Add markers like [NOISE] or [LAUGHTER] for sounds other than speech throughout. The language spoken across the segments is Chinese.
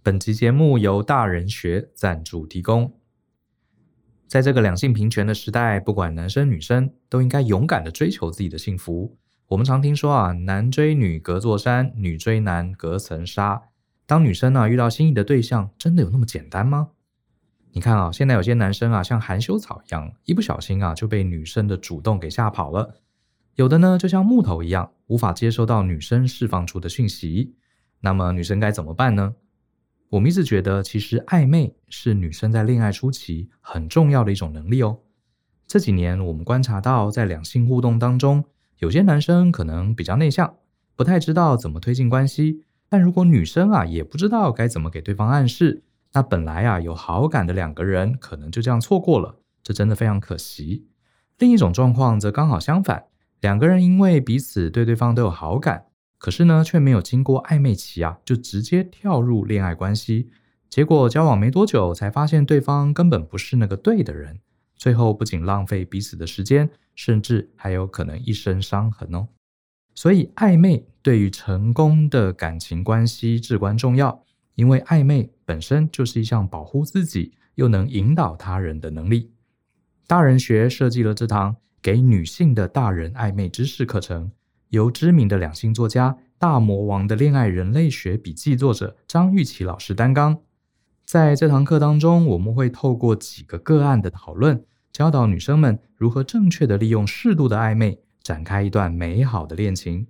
本集节目由大人学赞助提供。在这个两性平权的时代，不管男生女生，都应该勇敢的追求自己的幸福。我们常听说啊，男追女隔座山，女追男隔层纱。当女生啊遇到心仪的对象，真的有那么简单吗？你看啊，现在有些男生啊，像含羞草一样，一不小心啊就被女生的主动给吓跑了。有的呢，就像木头一样，无法接收到女生释放出的讯息。那么女生该怎么办呢？我们一直觉得，其实暧昧是女生在恋爱初期很重要的一种能力哦。这几年我们观察到，在两性互动当中，有些男生可能比较内向，不太知道怎么推进关系。但如果女生啊也不知道该怎么给对方暗示，那本来啊有好感的两个人可能就这样错过了，这真的非常可惜。另一种状况则刚好相反，两个人因为彼此对对方都有好感。可是呢，却没有经过暧昧期啊，就直接跳入恋爱关系，结果交往没多久，才发现对方根本不是那个对的人，最后不仅浪费彼此的时间，甚至还有可能一身伤痕哦。所以暧昧对于成功的感情关系至关重要，因为暧昧本身就是一项保护自己又能引导他人的能力。大人学设计了这堂给女性的大人暧昧知识课程。由知名的两性作家、大魔王的恋爱人类学笔记作者张玉琪老师担纲。在这堂课当中，我们会透过几个个案的讨论，教导女生们如何正确的利用适度的暧昧，展开一段美好的恋情。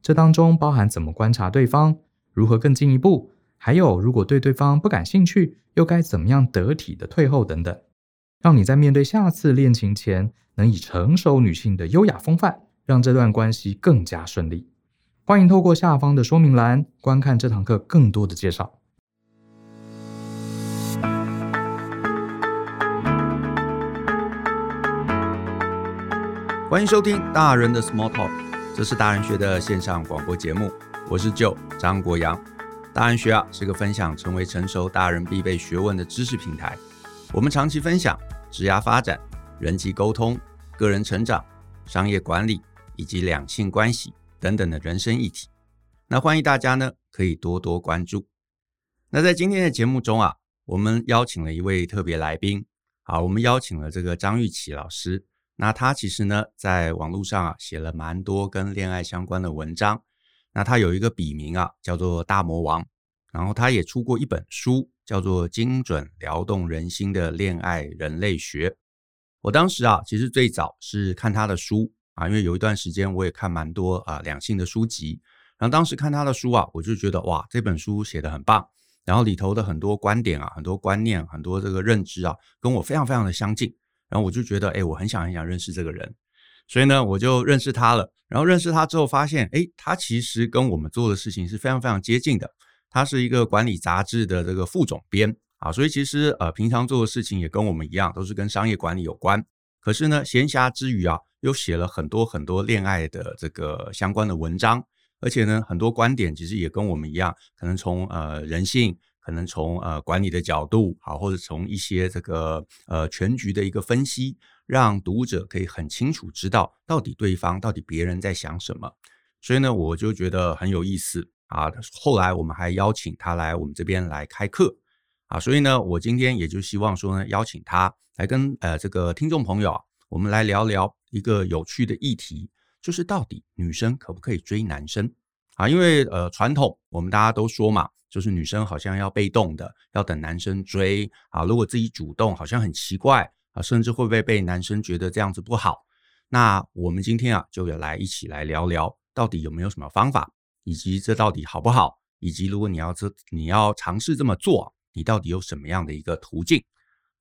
这当中包含怎么观察对方，如何更进一步，还有如果对对方不感兴趣，又该怎么样得体的退后等等，让你在面对下次恋情前，能以成熟女性的优雅风范。让这段关系更加顺利。欢迎透过下方的说明栏观看这堂课更多的介绍。欢迎收听大人的 Small Talk，这是大人学的线上广播节目。我是 Joe 张国阳。大人学啊是个分享成为成熟大人必备学问的知识平台。我们长期分享职涯发展、人际沟通、个人成长、商业管理。以及两性关系等等的人生议题，那欢迎大家呢可以多多关注。那在今天的节目中啊，我们邀请了一位特别来宾，好，我们邀请了这个张玉琪老师。那他其实呢在网络上啊写了蛮多跟恋爱相关的文章。那他有一个笔名啊叫做大魔王，然后他也出过一本书叫做《精准撩动人心的恋爱人类学》。我当时啊其实最早是看他的书。啊，因为有一段时间我也看蛮多啊两性的书籍，然后当时看他的书啊，我就觉得哇，这本书写得很棒，然后里头的很多观点啊、很多观念、很多这个认知啊，跟我非常非常的相近，然后我就觉得，哎，我很想很想认识这个人，所以呢，我就认识他了。然后认识他之后，发现，哎，他其实跟我们做的事情是非常非常接近的。他是一个管理杂志的这个副总编啊，所以其实呃，平常做的事情也跟我们一样，都是跟商业管理有关。可是呢，闲暇之余啊，又写了很多很多恋爱的这个相关的文章，而且呢，很多观点其实也跟我们一样，可能从呃人性，可能从呃管理的角度，好，或者从一些这个呃全局的一个分析，让读者可以很清楚知道到底对方到底别人在想什么。所以呢，我就觉得很有意思啊。后来我们还邀请他来我们这边来开课啊，所以呢，我今天也就希望说呢，邀请他。来跟呃这个听众朋友，我们来聊聊一个有趣的议题，就是到底女生可不可以追男生啊？因为呃传统我们大家都说嘛，就是女生好像要被动的，要等男生追啊，如果自己主动好像很奇怪啊，甚至会不会被男生觉得这样子不好？那我们今天啊就要来一起来聊聊，到底有没有什么方法，以及这到底好不好？以及如果你要这你要尝试这么做，你到底有什么样的一个途径？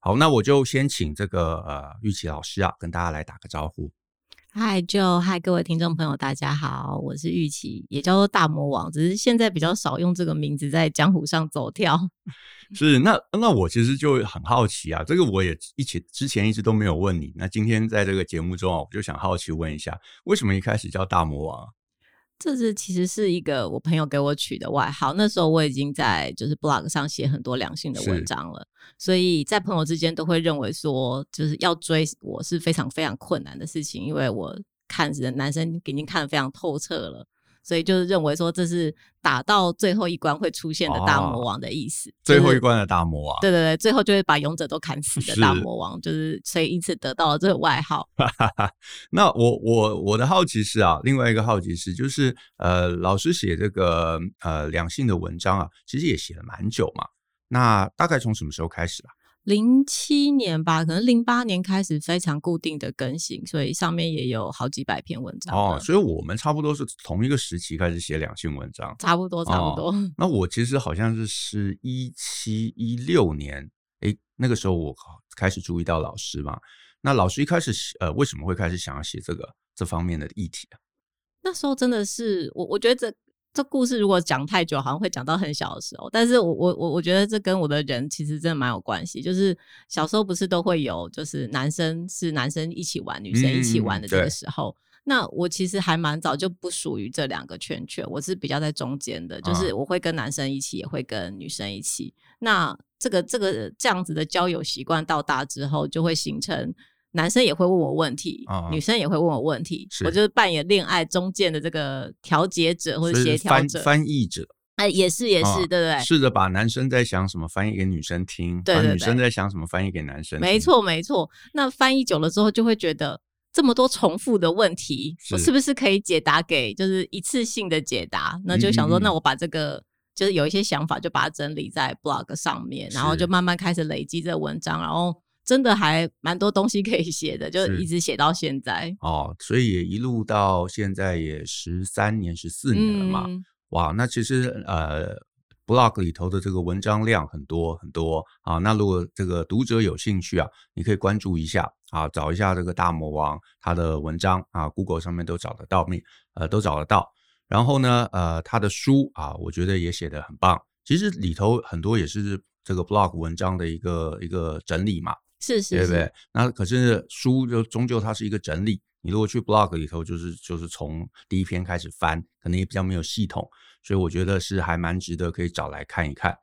好，那我就先请这个呃玉琪老师啊，跟大家来打个招呼。嗨，就嗨，各位听众朋友，大家好，我是玉琪，也叫做大魔王，只是现在比较少用这个名字在江湖上走跳。[LAUGHS] 是，那那我其实就很好奇啊，这个我也一起之前一直都没有问你，那今天在这个节目中啊，我就想好奇问一下，为什么一开始叫大魔王？这是其实是一个我朋友给我取的外号。那时候我已经在就是 blog 上写很多良性的文章了，所以在朋友之间都会认为说，就是要追我是非常非常困难的事情，因为我看人男生已经看得非常透彻了，所以就是认为说这是打到最后一关会出现的大魔王的意思。哦就是、最后一关的大魔王，对对对，最后就会把勇者都砍死的大魔王，是就是所以因此得到了这个外号。那我我我的好奇是啊，另外一个好奇是就是呃，老师写这个呃两性的文章啊，其实也写了蛮久嘛。那大概从什么时候开始啊？零七年吧，可能零八年开始非常固定的更新，所以上面也有好几百篇文章。哦，所以我们差不多是同一个时期开始写两性文章，差不多差不多。哦，那我其实好像是是一七一六年，诶，那个时候我开始注意到老师嘛。那老师一开始呃，为什么会开始想要写这个这方面的议题啊？那时候真的是我，我觉得这。这故事如果讲太久，好像会讲到很小的时候。但是我我我我觉得这跟我的人其实真的蛮有关系。就是小时候不是都会有，就是男生是男生一起玩，女生一起玩的这个时候。嗯、那我其实还蛮早就不属于这两个圈圈，我是比较在中间的，就是我会跟男生一起，也会跟女生一起。啊、那这个这个这样子的交友习惯到大之后，就会形成。男生也会问我问题，哦、女生也会问我问题，是我就是扮演恋爱中间的这个调节者或者协调者、翻译者。哎，也是也是，哦、对不对？试着把男生在想什么翻译给女生听，对，对，对，把女生在想什么翻译给男生听。没错没错。那翻译久了之后，就会觉得这么多重复的问题，是我是不是可以解答给就是一次性的解答？那就想说，嗯嗯那我把这个就是有一些想法，就把它整理在 blog 上面，然后就慢慢开始累积这个文章，然后。真的还蛮多东西可以写的，就一直写到现在哦，所以也一路到现在也十三年、十四年了嘛。嗯、哇，那其实呃，blog 里头的这个文章量很多很多啊。那如果这个读者有兴趣啊，你可以关注一下啊，找一下这个大魔王他的文章啊，Google 上面都找得到，呃，都找得到。然后呢，呃，他的书啊，我觉得也写得很棒。其实里头很多也是这个 blog 文章的一个一个整理嘛。是是是，对不对？那可是书就终究它是一个整理。你如果去 blog 里头，就是就是从第一篇开始翻，可能也比较没有系统，所以我觉得是还蛮值得可以找来看一看。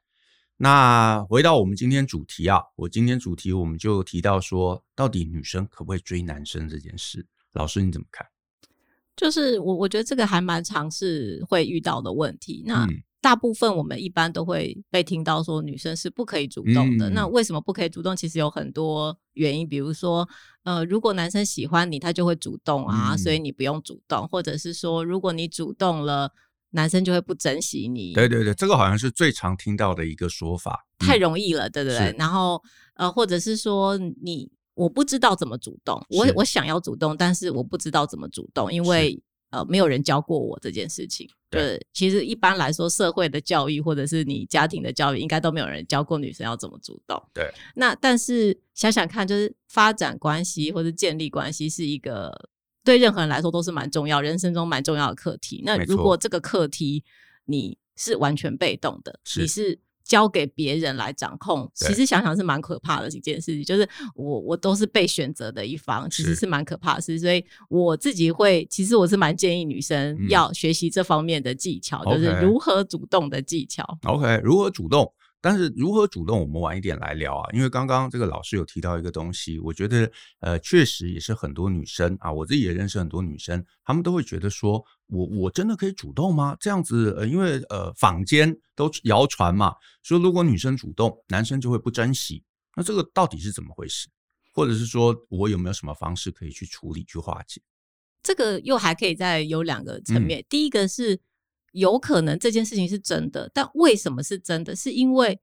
那回到我们今天主题啊，我今天主题我们就提到说，到底女生可不可以追男生这件事，老师你怎么看？就是我我觉得这个还蛮常是会遇到的问题。那、嗯大部分我们一般都会被听到说女生是不可以主动的。嗯、那为什么不可以主动？其实有很多原因，比如说，呃，如果男生喜欢你，他就会主动啊，嗯、所以你不用主动；或者是说，如果你主动了，男生就会不珍惜你。对对对，这个好像是最常听到的一个说法。太容易了，对对对？然后，呃，或者是说你我不知道怎么主动，我我想要主动，但是我不知道怎么主动，因为。呃，没有人教过我这件事情。对，其实一般来说，社会的教育或者是你家庭的教育，应该都没有人教过女生要怎么主动。对。那但是想想看，就是发展关系或者建立关系是一个对任何人来说都是蛮重要，人生中蛮重要的课题。那如果这个课题你是完全被动的，是你是。交给别人来掌控，其实想想是蛮可怕的一件事情。就是我我都是被选择的一方，其实是蛮可怕的事。所以我自己会，其实我是蛮建议女生要学习这方面的技巧，就是如何主动的技巧。OK，如何主动？但是如何主动，我们晚一点来聊啊。因为刚刚这个老师有提到一个东西，我觉得呃，确实也是很多女生啊，我自己也认识很多女生，她们都会觉得说，我我真的可以主动吗？这样子，呃，因为呃，坊间都谣传嘛，说如果女生主动，男生就会不珍惜。那这个到底是怎么回事？或者是说我有没有什么方式可以去处理、去化解？这个又还可以再有两个层面，嗯、第一个是。有可能这件事情是真的，但为什么是真的？是因为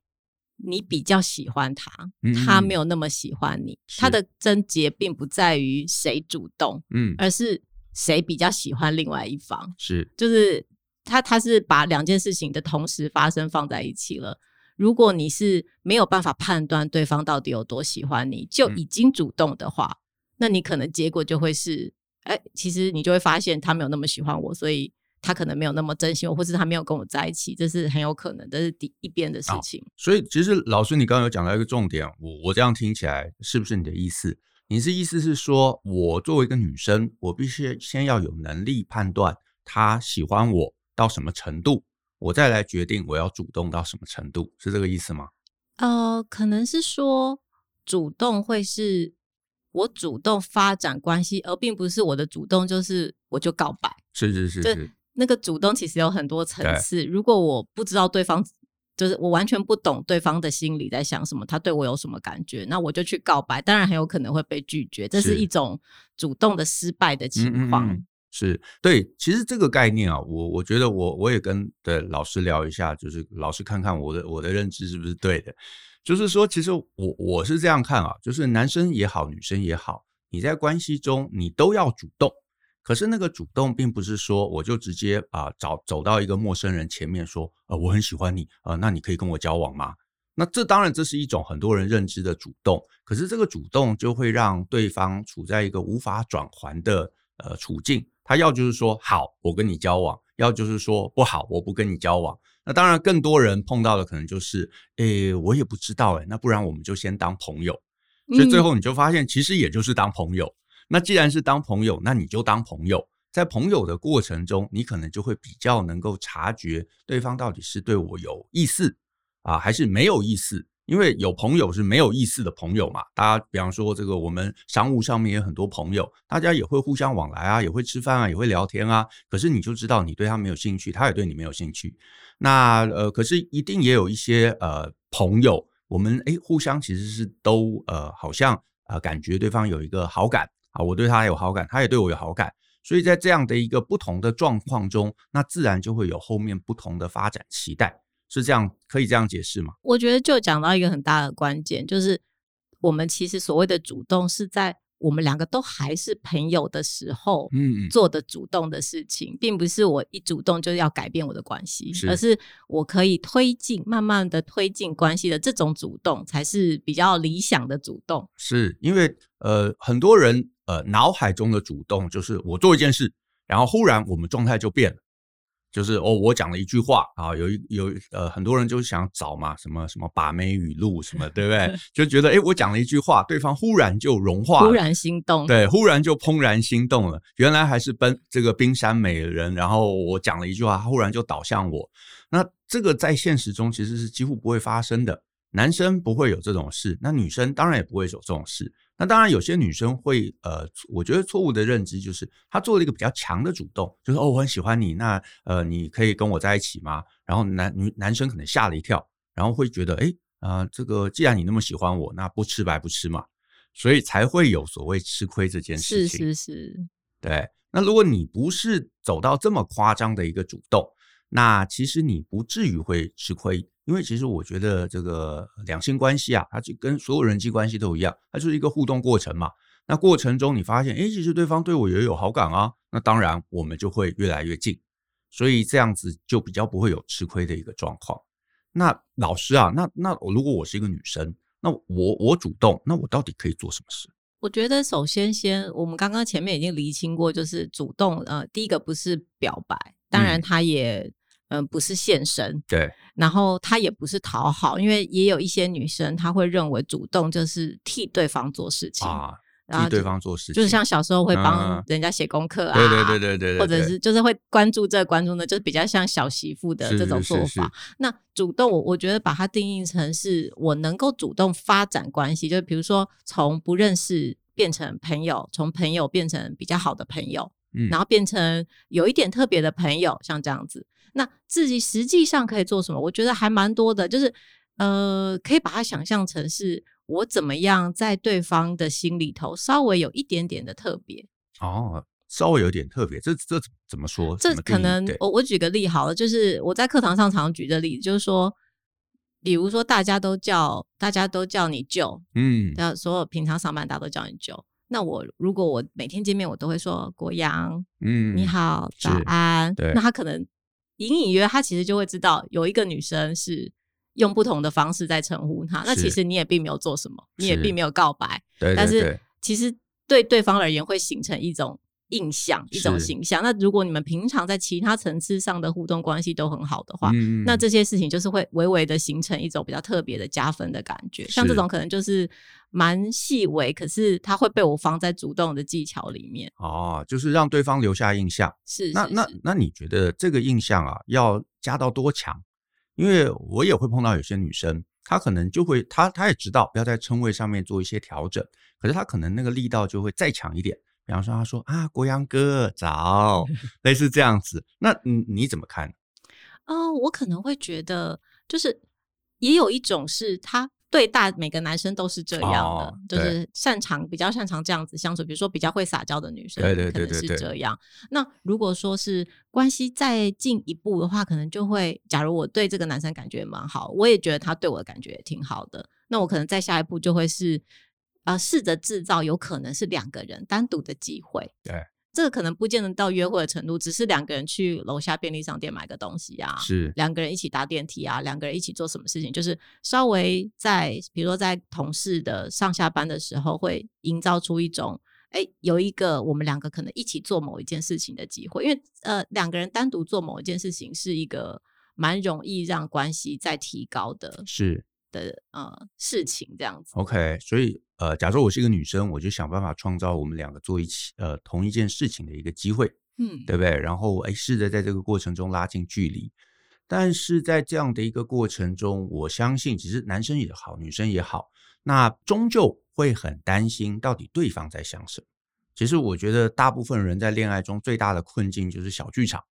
你比较喜欢他，嗯、他没有那么喜欢你。是他的症结并不在于谁主动，嗯，而是谁比较喜欢另外一方。是，就是他他是把两件事情的同时发生放在一起了。如果你是没有办法判断对方到底有多喜欢你，就已经主动的话，嗯、那你可能结果就会是，哎，其实你就会发现他没有那么喜欢我，所以。他可能没有那么珍惜我，或是他没有跟我在一起，这是很有可能，这是第一边的事情。所以，其实老师，你刚刚有讲到一个重点，我我这样听起来是不是你的意思？你是意思是说，我作为一个女生，我必须先要有能力判断他喜欢我到什么程度，我再来决定我要主动到什么程度，是这个意思吗？呃，可能是说主动会是我主动发展关系，而并不是我的主动就是我就告白。是是是是。那个主动其实有很多层次。如果我不知道对方，就是我完全不懂对方的心里在想什么，他对我有什么感觉，那我就去告白，当然很有可能会被拒绝，这是一种主动的失败的情况。嗯嗯嗯是对，其实这个概念啊，我我觉得我我也跟的老师聊一下，就是老师看看我的我的认知是不是对的。就是说，其实我我是这样看啊，就是男生也好，女生也好，你在关系中你都要主动。可是那个主动，并不是说我就直接啊、呃、找走到一个陌生人前面说，呃，我很喜欢你，呃，那你可以跟我交往吗？那这当然这是一种很多人认知的主动，可是这个主动就会让对方处在一个无法转还的呃处境。他要就是说好，我跟你交往；要就是说不好，我不跟你交往。那当然，更多人碰到的可能就是，诶，我也不知道，诶，那不然我们就先当朋友。所以最后你就发现，其实也就是当朋友。那既然是当朋友，那你就当朋友。在朋友的过程中，你可能就会比较能够察觉对方到底是对我有意思啊，还是没有意思。因为有朋友是没有意思的朋友嘛，大家比方说这个我们商务上面也很多朋友，大家也会互相往来啊，也会吃饭啊，也会聊天啊。可是你就知道你对他没有兴趣，他也对你没有兴趣。那呃，可是一定也有一些呃朋友，我们诶互相其实是都呃好像呃感觉对方有一个好感啊，我对他有好感，他也对我有好感。所以在这样的一个不同的状况中，那自然就会有后面不同的发展期待。是这样，可以这样解释吗？我觉得就讲到一个很大的关键，就是我们其实所谓的主动，是在我们两个都还是朋友的时候，嗯，做的主动的事情，嗯、并不是我一主动就要改变我的关系，是而是我可以推进，慢慢的推进关系的这种主动，才是比较理想的主动。是因为呃，很多人呃脑海中的主动就是我做一件事，然后忽然我们状态就变了。就是哦，我讲了一句话啊，有一有呃，很多人就想找嘛，什么什么把妹语录什么，对不对？[LAUGHS] 就觉得哎，我讲了一句话，对方忽然就融化了，忽然心动，对，忽然就怦然心动了。原来还是奔这个冰山美人，然后我讲了一句话，他忽然就倒向我。那这个在现实中其实是几乎不会发生的，男生不会有这种事，那女生当然也不会有这种事。那当然，有些女生会呃，我觉得错误的认知就是她做了一个比较强的主动，就是哦，我很喜欢你，那呃，你可以跟我在一起吗？然后男女男生可能吓了一跳，然后会觉得哎啊、呃，这个既然你那么喜欢我，那不吃白不吃嘛，所以才会有所谓吃亏这件事情。是是是，对。那如果你不是走到这么夸张的一个主动，那其实你不至于会吃亏。因为其实我觉得这个两性关系啊，它就跟所有人际关系都一样，它就是一个互动过程嘛。那过程中你发现，哎，其实对方对我也有好感啊，那当然我们就会越来越近，所以这样子就比较不会有吃亏的一个状况。那老师啊，那那如果我是一个女生，那我我主动，那我到底可以做什么事？我觉得首先先，我们刚刚前面已经厘清过，就是主动，呃，第一个不是表白，当然他也。嗯嗯，不是献身，对，然后他也不是讨好，因为也有一些女生，她会认为主动就是替对方做事情啊，替对方做事情，就是像小时候会帮人家写功课啊，对对对对对，或者是就是会关注这个关注呢，就是比较像小媳妇的这种做法。那主动，我我觉得把它定义成是我能够主动发展关系，就比如说从不认识变成朋友，从朋友变成比较好的朋友，嗯，然后变成有一点特别的朋友，像这样子。那自己实际上可以做什么？我觉得还蛮多的，就是呃，可以把它想象成是我怎么样在对方的心里头稍微有一点点的特别哦，稍微有点特别，这这怎么说？这可能我我举个例好了，就是我在课堂上常举的例子，就是说，比如说大家都叫大家都叫你 Joe，嗯，叫所有平常上班大家都叫你 Joe，那我如果我每天见面我都会说国阳，嗯，你好，早安，对，那他可能。隐隐约，他其实就会知道有一个女生是用不同的方式在称呼他。那其实你也并没有做什么，你也并没有告白。对，对，对，但是其实对对方而言会形成一种印象，一种形象。那如果你们平常在其他层次上的互动关系都很好的话，嗯、那这些事情就是会微微的形成一种比较特别的加分的感觉。像这种可能就是。蛮细微，可是它会被我放在主动的技巧里面哦，就是让对方留下印象。是，是，那那那你觉得这个印象啊，要加到多强？因为我也会碰到有些女生，她可能就会，她她也知道要在称谓上面做一些调整，可是她可能那个力道就会再强一点。比方说他说啊，国阳哥早，[LAUGHS] 类似这样子，那你你怎么看？哦，我可能会觉得，就是也有一种是他。对大每个男生都是这样的，哦、就是擅长比较擅长这样子相处，比如说比较会撒娇的女生，对对对，是这样。那如果说是关系再进一步的话，可能就会，假如我对这个男生感觉蛮好，我也觉得他对我的感觉也挺好的，那我可能再下一步就会是啊、呃，试着制造有可能是两个人单独的机会。对。这个可能不见得到约会的程度，只是两个人去楼下便利商店买个东西啊，是两个人一起搭电梯啊，两个人一起做什么事情，就是稍微在比如说在同事的上下班的时候，会营造出一种哎，有一个我们两个可能一起做某一件事情的机会，因为呃两个人单独做某一件事情是一个蛮容易让关系再提高的，是的呃事情这样子。OK，所以。呃，假如我是一个女生，我就想办法创造我们两个做一起呃同一件事情的一个机会，嗯，对不对？然后哎，试着在这个过程中拉近距离。但是在这样的一个过程中，我相信其实男生也好，女生也好，那终究会很担心到底对方在想什么。其实我觉得大部分人在恋爱中最大的困境就是小剧场。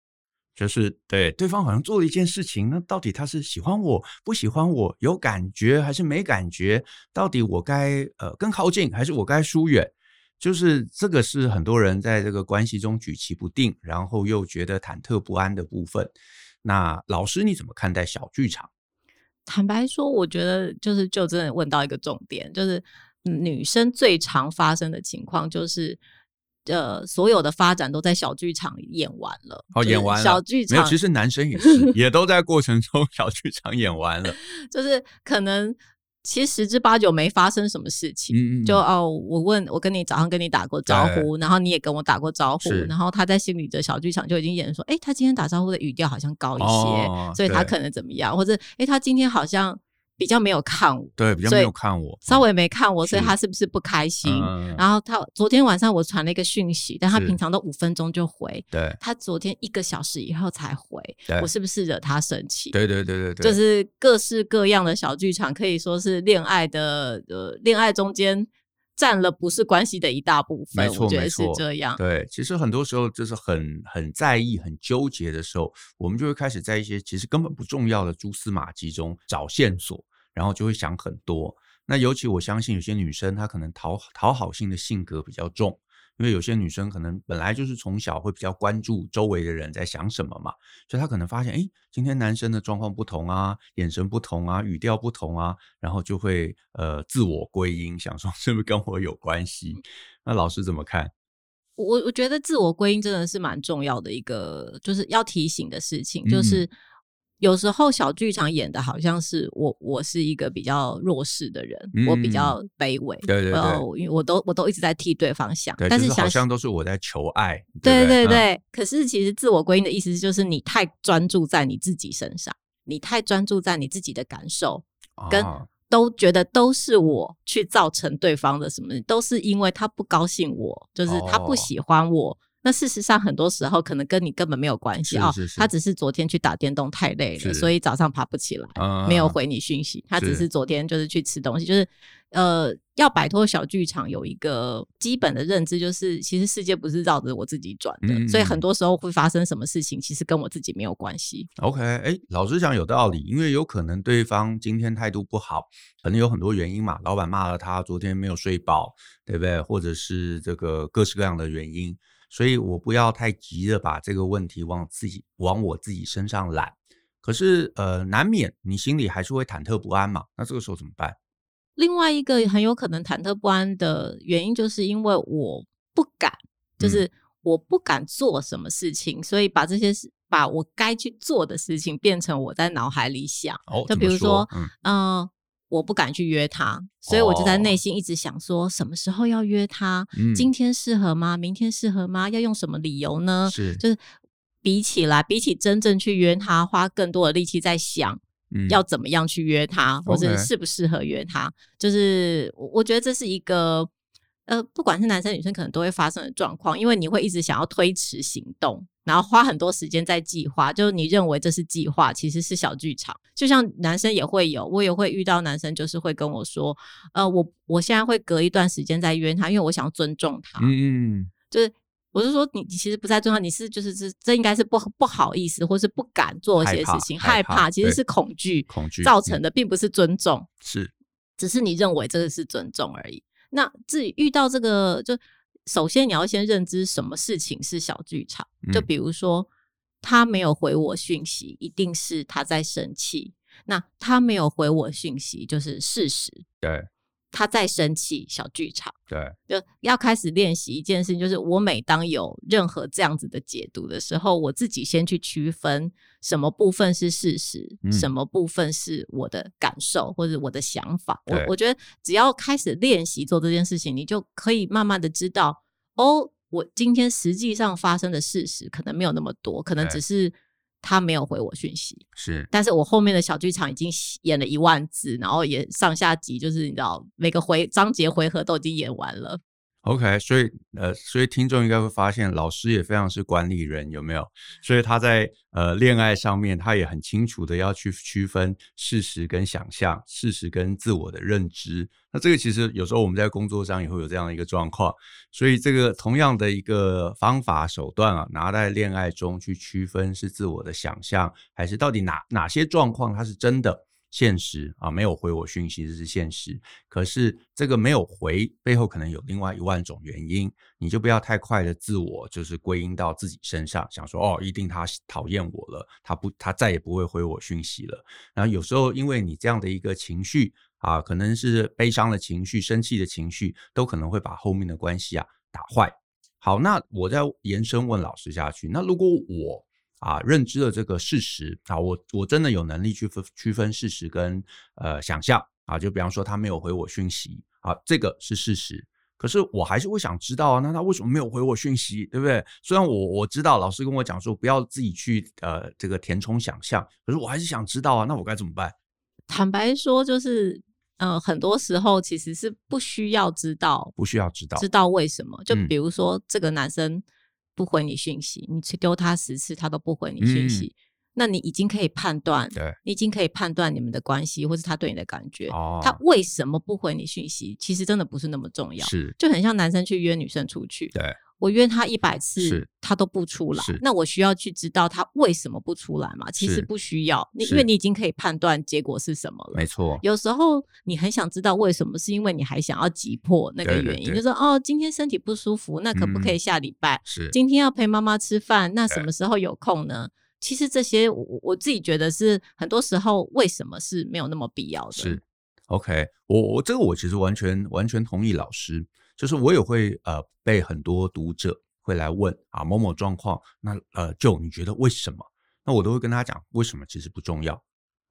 就是对对方好像做了一件事情，那到底他是喜欢我不喜欢我，有感觉还是没感觉？到底我该呃更靠近还是我该疏远？就是这个是很多人在这个关系中举棋不定，然后又觉得忐忑不安的部分。那老师你怎么看待小剧场？坦白说，我觉得就是就真的问到一个重点，就是女生最常发生的情况就是。呃，所有的发展都在小剧场演完了。哦，演完了。小剧场没有，其实男生也是，[LAUGHS] 也都在过程中 [LAUGHS] 小剧场演完了。就是可能其实十之八九没发生什么事情。嗯嗯。就哦，我问我跟你早上跟你打过招呼，然后你也跟我打过招呼，然后他在心里的小剧场就已经演说，哎，他今天打招呼的语调好像高一些，哦，所以他可能怎么样，或者哎，他今天好像。比较没有看我，对，比较没有看我，稍微没看我，所以他是不是不开心？嗯、然后他昨天晚上我传了一个讯息，但他平常都五分钟就回，对，他昨天一个小时以后才回，我是不是惹他生气？对对对对对，就是各式各样的小剧场，可以说是恋爱的呃，恋爱中间占了不是关系的一大部分，没错，我觉得是这样。对，其实很多时候就是很很在意、很纠结的时候，我们就会开始在一些其实根本不重要的蛛丝马迹中找线索。然后就会想很多，那尤其我相信有些女生她可能讨讨好性的性格比较重，因为有些女生可能本来就是从小会比较关注周围的人在想什么嘛，所以她可能发现，哎，今天男生的状况不同啊，眼神不同啊，语调不同啊，然后就会呃自我归因，想说是不是跟我有关系？那老师怎么看？我我觉得自我归因真的是蛮重要的一个，就是要提醒的事情，就是。嗯有时候小剧场演的好像是我，我是一个比较弱势的人，嗯、我比较卑微，对对对，因为我都我都一直在替对方想，但是好像都是我在求爱，对对对。可是其实自我归因的意思就是你太专注在你自己身上，你太专注在你自己的感受，跟都觉得都是我去造成对方的什么，都是因为他不高兴我，就是他不喜欢我。哦那事实上，很多时候可能跟你根本没有关系啊、哦，他只是昨天去打电动太累了，所以早上爬不起来，没有回你讯息。他只是昨天就是去吃东西，就是呃，要摆脱小剧场，有一个基本的认知，就是其实世界不是绕着我自己转的，嗯、所以很多时候会发生什么事情，其实跟我自己没有关系。OK，哎，老师讲有道理，因为有可能对方今天态度不好，可能有很多原因嘛，老板骂了他，昨天没有睡饱，对不对？或者是这个各式各样的原因。所以我不要太急着把这个问题往自己往我自己身上揽，可是呃，难免你心里还是会忐忑不安嘛。那这个时候怎么办？另外一个很有可能忐忑不安的原因，就是因为我不敢，就是我不敢做什么事情，嗯、所以把这些事，把我该去做的事情变成我在脑海里想。哦，就比如说，说嗯。呃我不敢去约他，所以我就在内心一直想说，什么时候要约他？哦、今天适合吗？明天适合吗？要用什么理由呢？是，就是比起来，比起真正去约他，花更多的力气在想，要怎么样去约他，嗯、或者适不适合约他。就是我，我觉得这是一个。呃，不管是男生女生，可能都会发生的状况，因为你会一直想要推迟行动，然后花很多时间在计划。就是你认为这是计划，其实是小剧场。就像男生也会有，我也会遇到男生，就是会跟我说，呃，我我现在会隔一段时间再约他，因为我想要尊重他。嗯，就是我是说你，你其实不太重要，你是就是这这应该是不不好意思，或是不敢做一些事情，害怕，害怕其实是恐惧恐惧造成的，并不是尊重，嗯、是只是你认为这个是尊重而已。那自己遇到这个，就首先你要先认知什么事情是小剧场，就比如说。嗯他没有回我讯息，一定是他在生气。那他没有回我讯息，就是事实。对，他在生气，小剧场。对，就要开始练习一件事情，就是我每当有任何这样子的解读的时候，我自己先去区分什么部分是事实，嗯、什么部分是我的感受或者我的想法。我我觉得只要开始练习做这件事情，你就可以慢慢的知道哦。我今天实际上发生的事实可能没有那么多，可能只是他没有回我讯息，是，但是我后面的小剧场已经演了一万字，然后也上下集，就是你知道每个回章节回合都已经演完了。OK，所以呃，所以听众应该会发现，老师也非常是管理人，有没有？所以他在呃恋爱上面，他也很清楚的要去区分事实跟想象，事实跟自我的认知。那这个其实有时候我们在工作上也会有这样的一个状况，所以这个同样的一个方法手段啊，拿在恋爱中去区分是自我的想象，还是到底哪哪些状况它是真的？现实啊，没有回我讯息，这是现实。可是这个没有回背后可能有另外一万种原因，你就不要太快的自我就是归因到自己身上，想说哦，一定他讨厌我了，他不，他再也不会回我讯息了。然后有时候因为你这样的一个情绪啊，可能是悲伤的情绪、生气的情绪，都可能会把后面的关系啊打坏。好，那我再延伸问老师下去，那如果我啊，认知的这个事实啊，我我真的有能力去分区分事实跟呃想象啊，就比方说他没有回我讯息啊，这个是事实，可是我还是会想知道啊，那他为什么没有回我讯息，对不对？虽然我我知道老师跟我讲说不要自己去呃这个填充想象，可是我还是想知道啊，那我该怎么办？坦白说，就是呃很多时候其实是不需要知道，不需要知道，知道为什么？就比如说、嗯、这个男生。不回你讯息，你去丢他十次，他都不回你讯息，嗯，那你已经可以判断，对，你已经可以判断你们的关系，或是他对你的感觉，哦，他为什么不回你讯息？其实真的不是那么重要，是，就很像男生去约女生出去，对。我约他一百次，他都不出来。那我需要去知道他为什么不出来吗？其实不需要，你因为你已经可以判断结果是什么了。没错。有时候你很想知道为什么，是因为你还想要急迫那个原因，就是说哦，今天身体不舒服，那可不可以下礼拜？是。今天要陪妈妈吃饭，那什么时候有空呢？其实这些我我自己觉得是很多时候为什么是没有那么必要的。是。OK，我我这个我其实完全完全同意老师。就是我也会呃被很多读者会来问啊某某状况，那呃就你觉得为什么？那我都会跟他讲为什么其实不重要，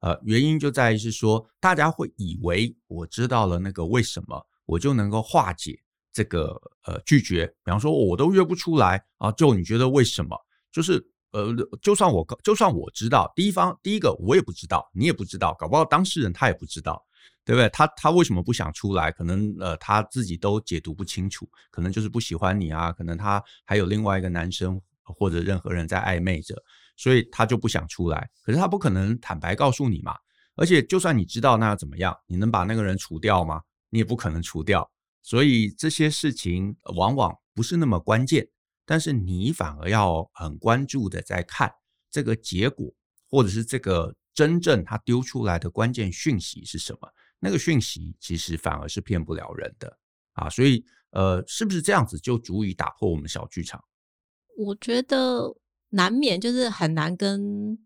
呃原因就在于是说大家会以为我知道了那个为什么，我就能够化解这个呃拒绝。比方说我都约不出来啊，就你觉得为什么？就是呃就算我就算我知道，第一方第一个我也不知道，你也不知道，搞不好当事人他也不知道。对不对？他他为什么不想出来？可能呃他自己都解读不清楚，可能就是不喜欢你啊，可能他还有另外一个男生或者任何人在暧昧着，所以他就不想出来。可是他不可能坦白告诉你嘛。而且就算你知道，那又怎么样？你能把那个人除掉吗？你也不可能除掉。所以这些事情往往不是那么关键，但是你反而要很关注的在看这个结果，或者是这个真正他丢出来的关键讯息是什么。那个讯息其实反而是骗不了人的啊，所以呃，是不是这样子就足以打破我们小剧场？我觉得难免就是很难跟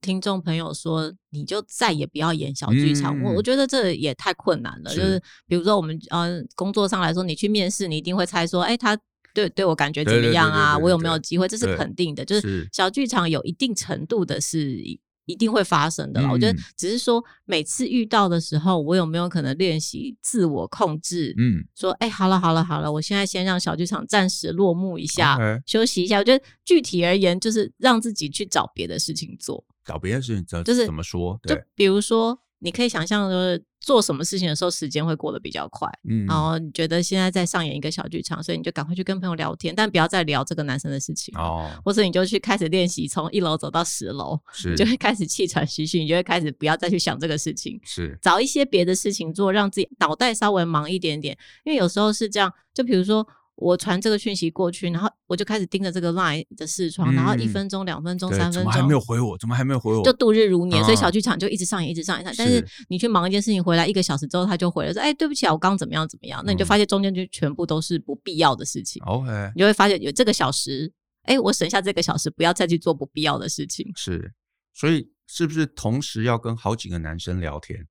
听众朋友说，你就再也不要演小剧场。我、嗯、我觉得这也太困难了。是就是比如说我们呃工作上来说，你去面试，你一定会猜说，哎，他对对我感觉怎么样啊？我有没有机会？这是肯定的。就是小剧场有一定程度的是。一定会发生的，嗯，我觉得只是说每次遇到的时候，我有没有可能练习自我控制？嗯，说哎，好了好了好了，我现在先让小剧场暂时落幕一下，okay. 休息一下。我觉得具体而言，就是让自己去找别的事情做，找别的事情做，就是怎么说？对，就比如说。你可以想象，就是做什么事情的时候，时间会过得比较快。嗯，然后你觉得现在在上演一个小剧场，所以你就赶快去跟朋友聊天，但不要再聊这个男生的事情哦。或者你就去开始练习，从一楼走到十楼，是，你就会开始气喘吁吁，你就会开始不要再去想这个事情，是，找一些别的事情做，让自己脑袋稍微忙一点点。因为有时候是这样，就比如说。我传这个讯息过去，然后我就开始盯着这个 line 的视窗，嗯、然后一分钟、两分钟、三分钟，怎么还没有回我？怎么还没有回我？就度日如年，嗯、所以小剧场就一直上演，一直上演。但是你去忙一件事情回来，一个小时之后他就回了说：“哎，对不起啊，我刚怎么样怎么样。”那你就发现中间就全部都是不必要的事情。OK，、嗯、你就会发现有这个小时，哎，我省下这个小时，不要再去做不必要的事情。是，所以是不是同时要跟好几个男生聊天？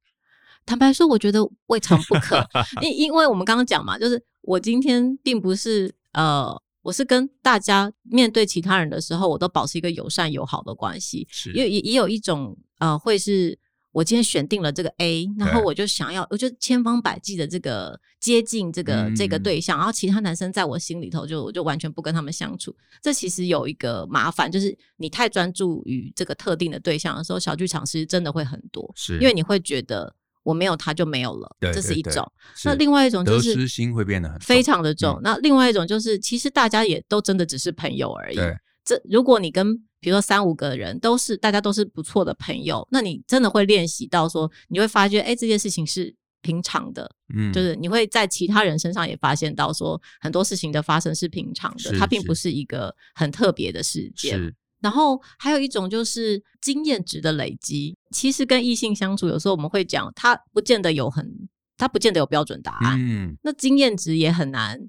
坦白说，我觉得未尝不可，[LAUGHS] 因因为我们刚刚讲嘛，就是我今天并不是呃，我是跟大家面对其他人的时候，我都保持一个友善友好的关系。是，因为也也有一种呃，会是我今天选定了这个 A，然后我就想要，我就千方百计的这个接近这个、嗯、这个对象，然后其他男生在我心里头就我就完全不跟他们相处。这其实有一个麻烦，就是你太专注于这个特定的对象的时候，小剧场其实真的会很多，是因为你会觉得。我没有他就没有了，这是一种。那另外一种就是得失心会变得很非常的重。嗯、那另外一种就是，其实大家也都真的只是朋友而已。这如果你跟比如说三五个人都是大家都是不错的朋友，那你真的会练习到说，你会发觉，哎，这件事情是平常的。嗯，就是你会在其他人身上也发现到说，很多事情的发生是平常的，它并不是一个很特别的事件。然后还有一种就是经验值的累积。其实跟异性相处，有时候我们会讲，他不见得有很，他不见得有标准答案。嗯，那经验值也很难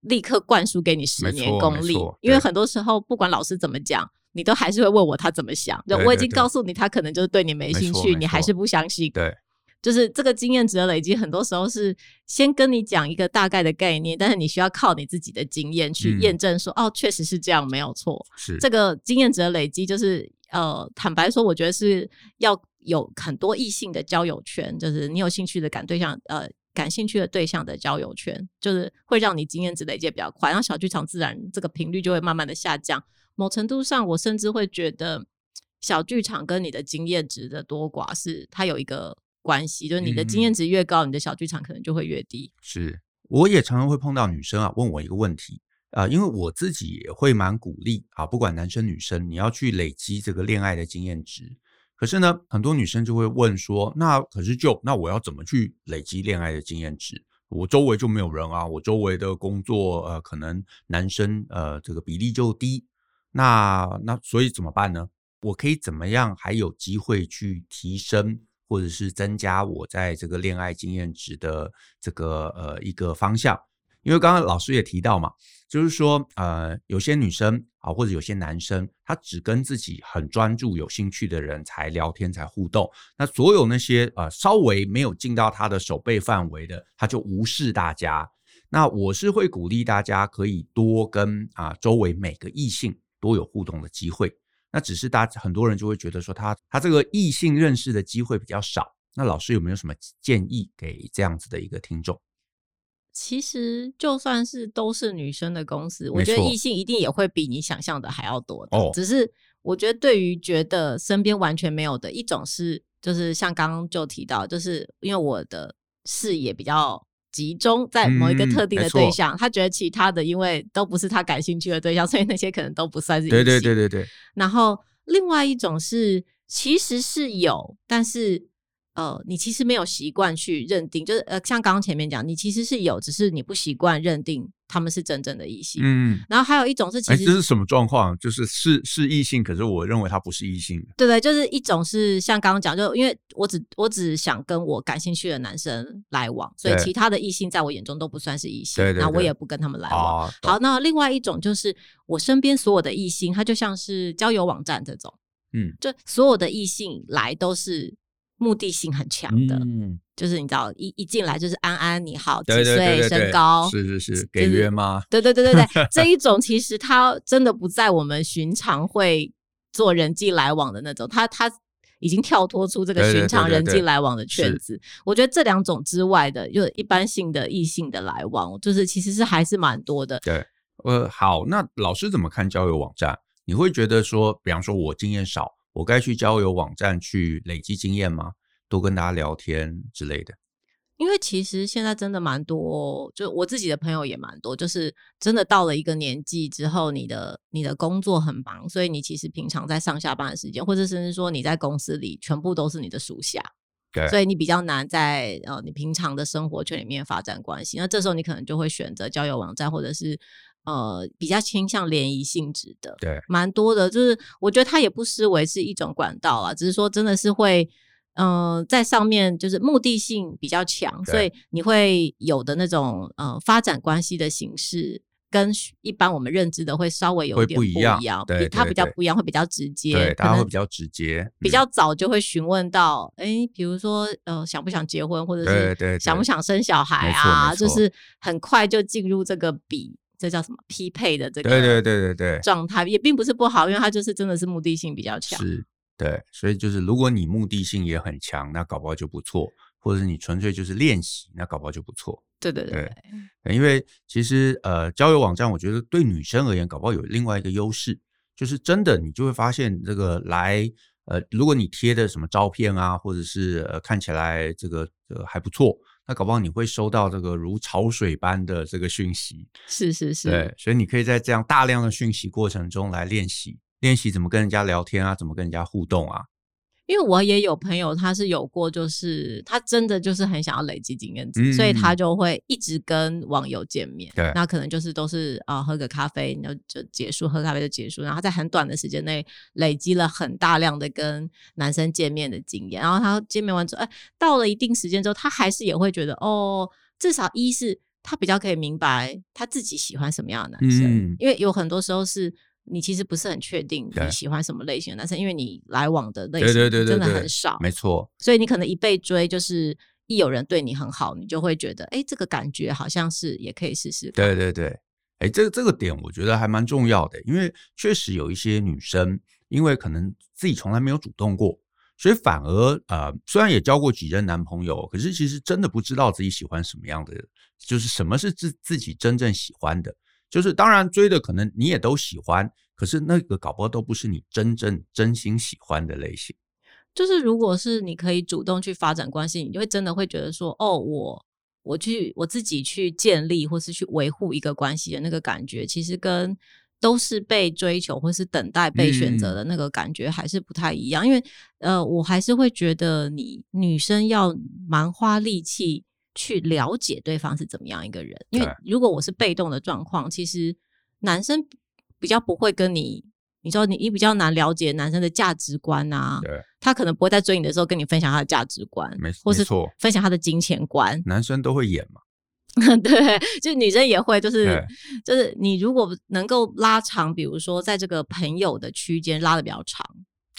立刻灌输给你十年功力，因为很多时候不管老师怎么讲，你都还是会问我他怎么想。就我已经告诉你，他可能就是对你没兴趣，你还是不相信。对。就是这个经验值的累积，很多时候是先跟你讲一个大概的概念，但是你需要靠你自己的经验去验证说，哦，确实是这样，没有错。是这个经验值的累积，就是呃，坦白说，我觉得是要有很多异性的交友圈，就是你有兴趣的感对象，呃，感兴趣的对象的交友圈，就是会让你经验值累积比较快，然后小剧场自然这个频率就会慢慢的下降。某程度上，我甚至会觉得小剧场跟你的经验值的多寡是它有一个。关系就是你的经验值越高，嗯、你的小剧场可能就会越低。是，我也常常会碰到女生啊，问我一个问题啊、呃，因为我自己也会蛮鼓励啊，不管男生女生，你要去累积这个恋爱的经验值。可是呢，很多女生就会问说，那可是就那我要怎么去累积恋爱的经验值？我周围就没有人啊，我周围的工作呃，可能男生呃这个比例就低，那那所以怎么办呢？我可以怎么样还有机会去提升？或者是增加我在这个恋爱经验值的这个呃一个方向，因为刚刚老师也提到嘛，就是说呃有些女生啊或者有些男生，他只跟自己很专注、有兴趣的人才聊天、才互动，那所有那些呃稍微没有进到他的手背范围的，他就无视大家。那我是会鼓励大家可以多跟啊周围每个异性多有互动的机会。那只是大家很多人就会觉得说他他这个异性认识的机会比较少。那老师有没有什么建议给这样子的一个听众？其实就算是都是女生的公司，我觉得异性一定也会比你想象的还要多的。哦，只是我觉得对于觉得身边完全没有的一种是，就是像刚刚就提到，就是因为我的视野比较。集中在某一个特定的对象，嗯、他觉得其他的因为都不是他感兴趣的对象，[LAUGHS] 所以那些可能都不算是。对对对对对。然后另外一种是，其实是有，但是呃，你其实没有习惯去认定，就是呃，像刚刚前面讲，你其实是有，只是你不习惯认定。他们是真正的异性，嗯，然后还有一种是，其实这是什么状况？就是是是异性，可是我认为他不是异性。对对，就是一种是像刚刚讲，就因为我只我只想跟我感兴趣的男生来往，所以其他的异性在我眼中都不算是异性，那我也不跟他们来往。哦、好，那另外一种就是我身边所有的异性，他就像是交友网站这种，嗯，就所有的异性来都是。目的性很强的，嗯，就是你知道，一一进来就是安安你好，几岁，身高，是是是，给约吗？对对对对对，[LAUGHS] 这一种其实他真的不在我们寻常会做人际来往的那种，他他已经跳脱出这个寻常人际来往的圈子。我觉得这两种之外的，就一般性的异性的来往，就是其实是还是蛮多的。对，呃，好，那老师怎么看交友网站？你会觉得说，比方说我经验少。我该去交友网站去累积经验吗？多跟大家聊天之类的。因为其实现在真的蛮多，就我自己的朋友也蛮多，就是真的到了一个年纪之后，你的你的工作很忙，所以你其实平常在上下班的时间，或者甚至说你在公司里全部都是你的属下。对，所以你比较难在呃你平常的生活圈里面发展关系。那这时候你可能就会选择交友网站，或者是呃比较倾向联谊性质的，对，蛮多的。就是我觉得它也不失为是一种管道啊，只是说真的是会嗯、呃、在上面就是目的性比较强，所以你会有的那种呃发展关系的形式。跟一般我们认知的会稍微有一点不一样，对，它比较不一样，会比较直接，对，它会比较直接，比较早就会询问到，哎、嗯，比如说呃，想不想结婚，或者是想不想生小孩啊，就是很快就进入这个比这叫什么匹配的这个对对对对。对状态，也并不是不好，因为它就是真的是目的性比较强，是，对，所以就是如果你目的性也很强，那搞不好就不错，或者是你纯粹就是练习，那搞不好就不错。对。对对，对，因为其实呃，交友网站我觉得对女生而言，搞不好有另外一个优势，就是真的你就会发现这个来呃，如果你贴的什么照片啊，或者是呃看起来这个呃还不错，那搞不好你会收到这个如潮水般的这个讯息。是是是，对，所以你可以在这样大量的讯息过程中来练习，练习怎么跟人家聊天啊，怎么跟人家互动啊。因为我也有朋友，他是有过，就是他真的就是很想要累积经验值，嗯，所以他就会一直跟网友见面。对，那可能就是都是啊，喝个咖啡，然后就结束，喝咖啡就结束。然后他在很短的时间内累积了很大量的跟男生见面的经验。然后他见面完之后，哎，到了一定时间之后，他还是也会觉得，哦，至少一是他比较可以明白他自己喜欢什么样的男生，嗯，因为有很多时候是。你其实不是很确定你喜欢什么类型的男生，因为你来往的类型真的很少，没错。所以你可能一被追，就是一有人对你很好，你就会觉得，哎，这个感觉好像是也可以试试。对对对，哎，这个这个点我觉得还蛮重要的，因为确实有一些女生，因为可能自己从来没有主动过，所以反而呃，虽然也交过几任男朋友，可是其实真的不知道自己喜欢什么样的，就是什么是自自己真正喜欢的。就是当然追的可能你也都喜欢，可是那个搞不好都不是你真正真心喜欢的类型。就是如果是你可以主动去发展关系，你就会真的会觉得说，哦，我我去我自己去建立或是去维护一个关系的那个感觉，其实跟都是被追求或是等待被选择的那个感觉还是不太一样。嗯、因为呃，我还是会觉得你女生要蛮花力气。去了解对方是怎么样一个人，因为如果我是被动的状况，其实男生比较不会跟你，你说你你比较难了解男生的价值观啊，对，他可能不会在追你的时候跟你分享他的价值观，没错，或是分享他的金钱观，男生都会演嘛，[LAUGHS] 对，就女生也会，就是就是你如果能够拉长，比如说在这个朋友的区间拉的比较长。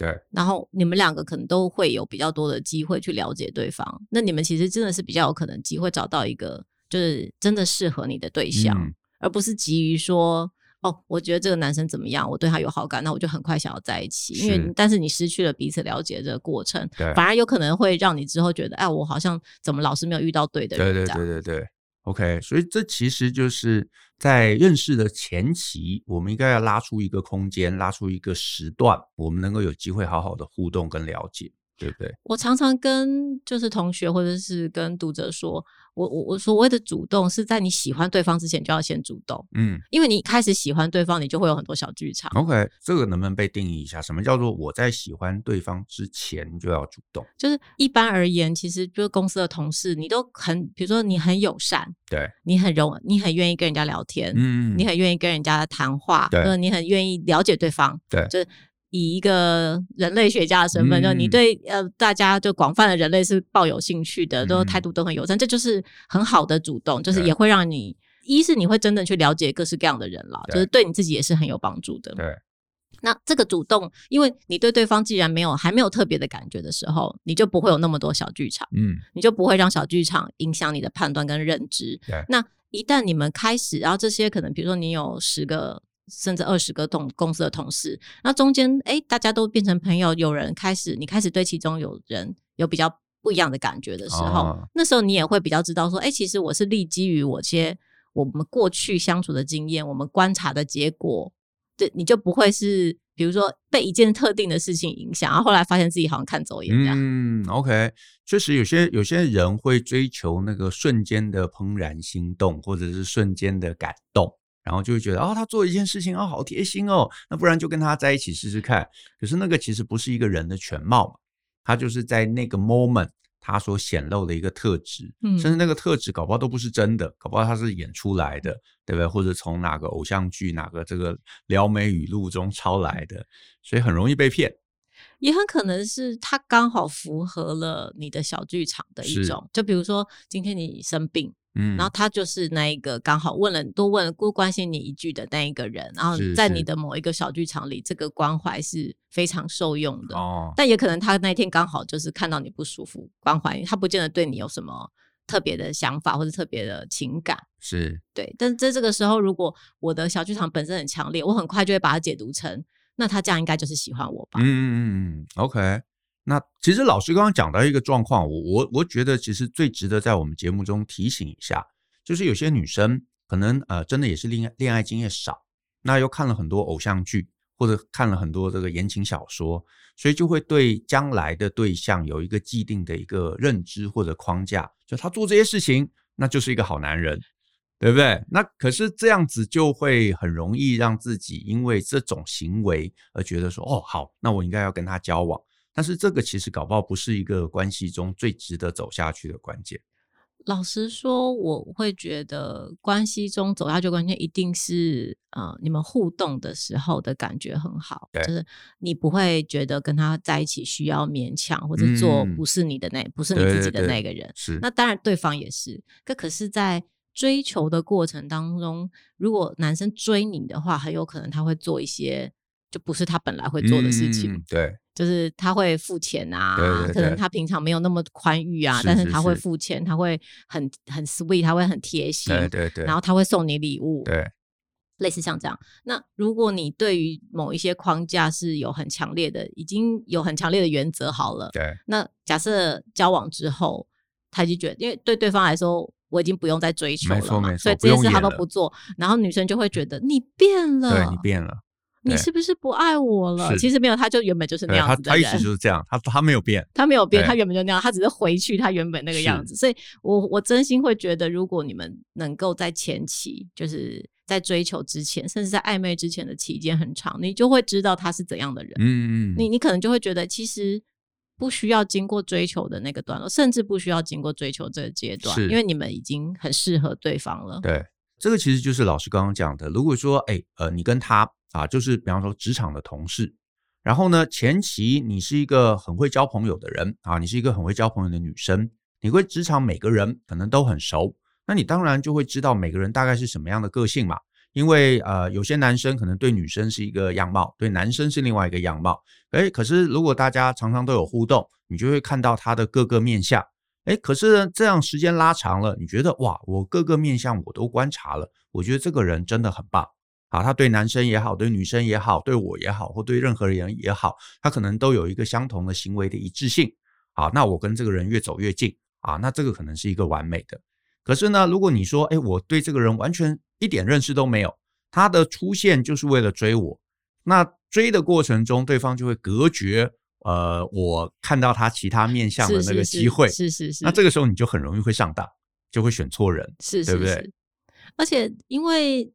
对，然后你们两个可能都会有比较多的机会去了解对方，那你们其实真的是比较有可能机会找到一个就是真的适合你的对象，嗯、而不是急于说哦，我觉得这个男生怎么样，我对他有好感，那我就很快想要在一起。因为但是你失去了彼此了解的这个过程，反而有可能会让你之后觉得，哎，我好像怎么老是没有遇到对的人。对对对对对，OK，所以这其实就是。在认识的前期，我们应该要拉出一个空间，拉出一个时段，我们能够有机会好好的互动跟了解。对不对？我常常跟就是同学或者是跟读者说，我我我所谓的主动是在你喜欢对方之前就要先主动，嗯，因为你开始喜欢对方，你就会有很多小剧场。OK，这个能不能被定义一下？什么叫做我在喜欢对方之前就要主动？就是一般而言，其实就是公司的同事，你都很，比如说你很友善，对，你很容，你很愿意跟人家聊天，嗯，你很愿意跟人家谈话，对，你很愿意了解对方，对，就是。以一个人类学家的身份，嗯、就你对呃大家就广泛的人类是抱有兴趣的，嗯、都态度都很友善，这就是很好的主动，就是也会让你一是你会真的去了解各式各样的人了，就是对你自己也是很有帮助的。对，那这个主动，因为你对对方既然没有还没有特别的感觉的时候，你就不会有那么多小剧场，嗯，你就不会让小剧场影响你的判断跟认知。对，那一旦你们开始，然后这些可能比如说你有十个。甚至二十个同公司的同事，那中间哎，大家都变成朋友，有人开始，你开始对其中有人有比较不一样的感觉的时候，哦、那时候你也会比较知道说，哎，其实我是立基于我些我们过去相处的经验，我们观察的结果，对，你就不会是比如说被一件特定的事情影响，然后后来发现自己好像看走眼这样。嗯，OK，确实有些有些人会追求那个瞬间的怦然心动，或者是瞬间的感动。然后就会觉得哦，他做一件事情哦，好贴心哦，那不然就跟他在一起试试看。可是那个其实不是一个人的全貌嘛，他就是在那个 moment 他所显露的一个特质，嗯，甚至那个特质搞不好都不是真的，搞不好他是演出来的，对不对？或者从哪个偶像剧、哪个这个撩妹语录中抄来的，所以很容易被骗。也很可能是他刚好符合了你的小剧场的一种，就比如说今天你生病。嗯，然后他就是那一个刚好问了多问了多关心你一句的那一个人，然后在你的某一个小剧场里，这个关怀是非常受用的。哦，但也可能他那天刚好就是看到你不舒服，关怀他不见得对你有什么特别的想法或者特别的情感。是对，但是在这个时候，如果我的小剧场本身很强烈，我很快就会把它解读成，那他这样应该就是喜欢我吧？嗯嗯嗯，OK。那其实老师刚刚讲到一个状况，我我我觉得其实最值得在我们节目中提醒一下，就是有些女生可能呃真的也是恋爱恋爱经验少，那又看了很多偶像剧或者看了很多这个言情小说，所以就会对将来的对象有一个既定的一个认知或者框架，就他做这些事情那就是一个好男人，对不对？那可是这样子就会很容易让自己因为这种行为而觉得说哦好，那我应该要跟他交往。但是这个其实搞不好不是一个关系中最值得走下去的关键。老实说，我会觉得关系中走下去的关键一定是呃，你们互动的时候的感觉很好，就是你不会觉得跟他在一起需要勉强或者做不是你的那、嗯、不是你自己的那个人。对对对，是。那当然对方也是。可可是，在追求的过程当中，如果男生追你的话，很有可能他会做一些就不是他本来会做的事情。嗯、对。就是他会付钱啊，对对对，可能他平常没有那么宽裕啊，是是是，但是他会付钱，他会很很 sweet，他会很贴心，对对对，然后他会送你礼物，对，类似像这样。那如果你对于某一些框架是有很强烈的，已经有很强烈的原则好了，对。那假设交往之后，他就觉得，因为对对方来说，我已经不用再追求了嘛，所以这些事他都不做，然后女生就会觉得你变了，对，你变了。你是不是不爱我了？其实没有，他就原本就是那样子的人。他他一直就是这样，他他没有变，他没有变，他原本就那样，他只是回去他原本那个样子。所以我我真心会觉得，如果你们能够在前期，就是在追求之前，甚至在暧昧之前的期间很长，你就会知道他是怎样的人。嗯嗯，你你可能就会觉得，其实不需要经过追求的那个段落，甚至不需要经过追求这个阶段，因为你们已经很适合对方了。对，这个其实就是老师刚刚讲的。如果说，哎，呃，你跟他。啊，就是比方说职场的同事，然后呢，前期你是一个很会交朋友的人啊，你是一个很会交朋友的女生，你会职场每个人可能都很熟，那你当然就会知道每个人大概是什么样的个性嘛。因为呃，有些男生可能对女生是一个样貌，对男生是另外一个样貌。诶，可是如果大家常常都有互动，你就会看到他的各个面相。诶，可是呢，这样时间拉长了，你觉得哇，我各个面相我都观察了，我觉得这个人真的很棒。啊，他对男生也好，对女生也好，对我也好，或对任何人也好，他可能都有一个相同的行为的一致性。好，那我跟这个人越走越近啊，那这个可能是一个完美的。可是呢，如果你说，哎，我对这个人完全一点认识都没有，他的出现就是为了追我，那追的过程中，对方就会隔绝呃，我看到他其他面相的那个机会。是是是。那这个时候你就很容易会上当，就会选错人，是是是，对不对？而且因为。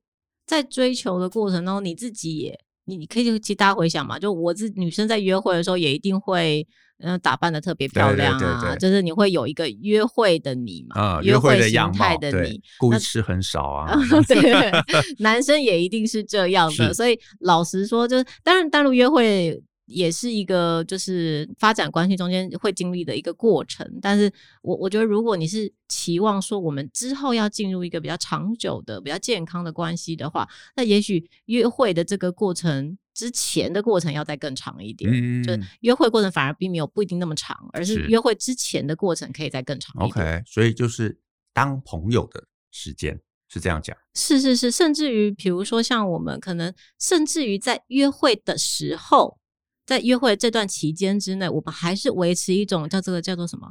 在追求的过程中，你自己也，你你可以其实大家回想嘛，就我自女生在约会的时候，也一定会嗯打扮的特别漂亮啊，对对对对，就是你会有一个约会的你嘛，嗯、约会的样态的你，故事吃很少啊，[LAUGHS] 对，[LAUGHS] 男生也一定是这样的，所以老实说，就是当然单独约会。也是一个就是发展关系中间会经历的一个过程，但是我我觉得如果你是期望说我们之后要进入一个比较长久的、比较健康的关系的话，那也许约会的这个过程之前的过程要再更长一点。嗯，就是约会过程反而并没有不一定那么长，而是约会之前的过程可以再更长一点。OK，所以就是当朋友的时间是这样讲。是是是，甚至于比如说像我们可能甚至于在约会的时候。在约会这段期间之内，我们还是维持一种叫这个叫做什么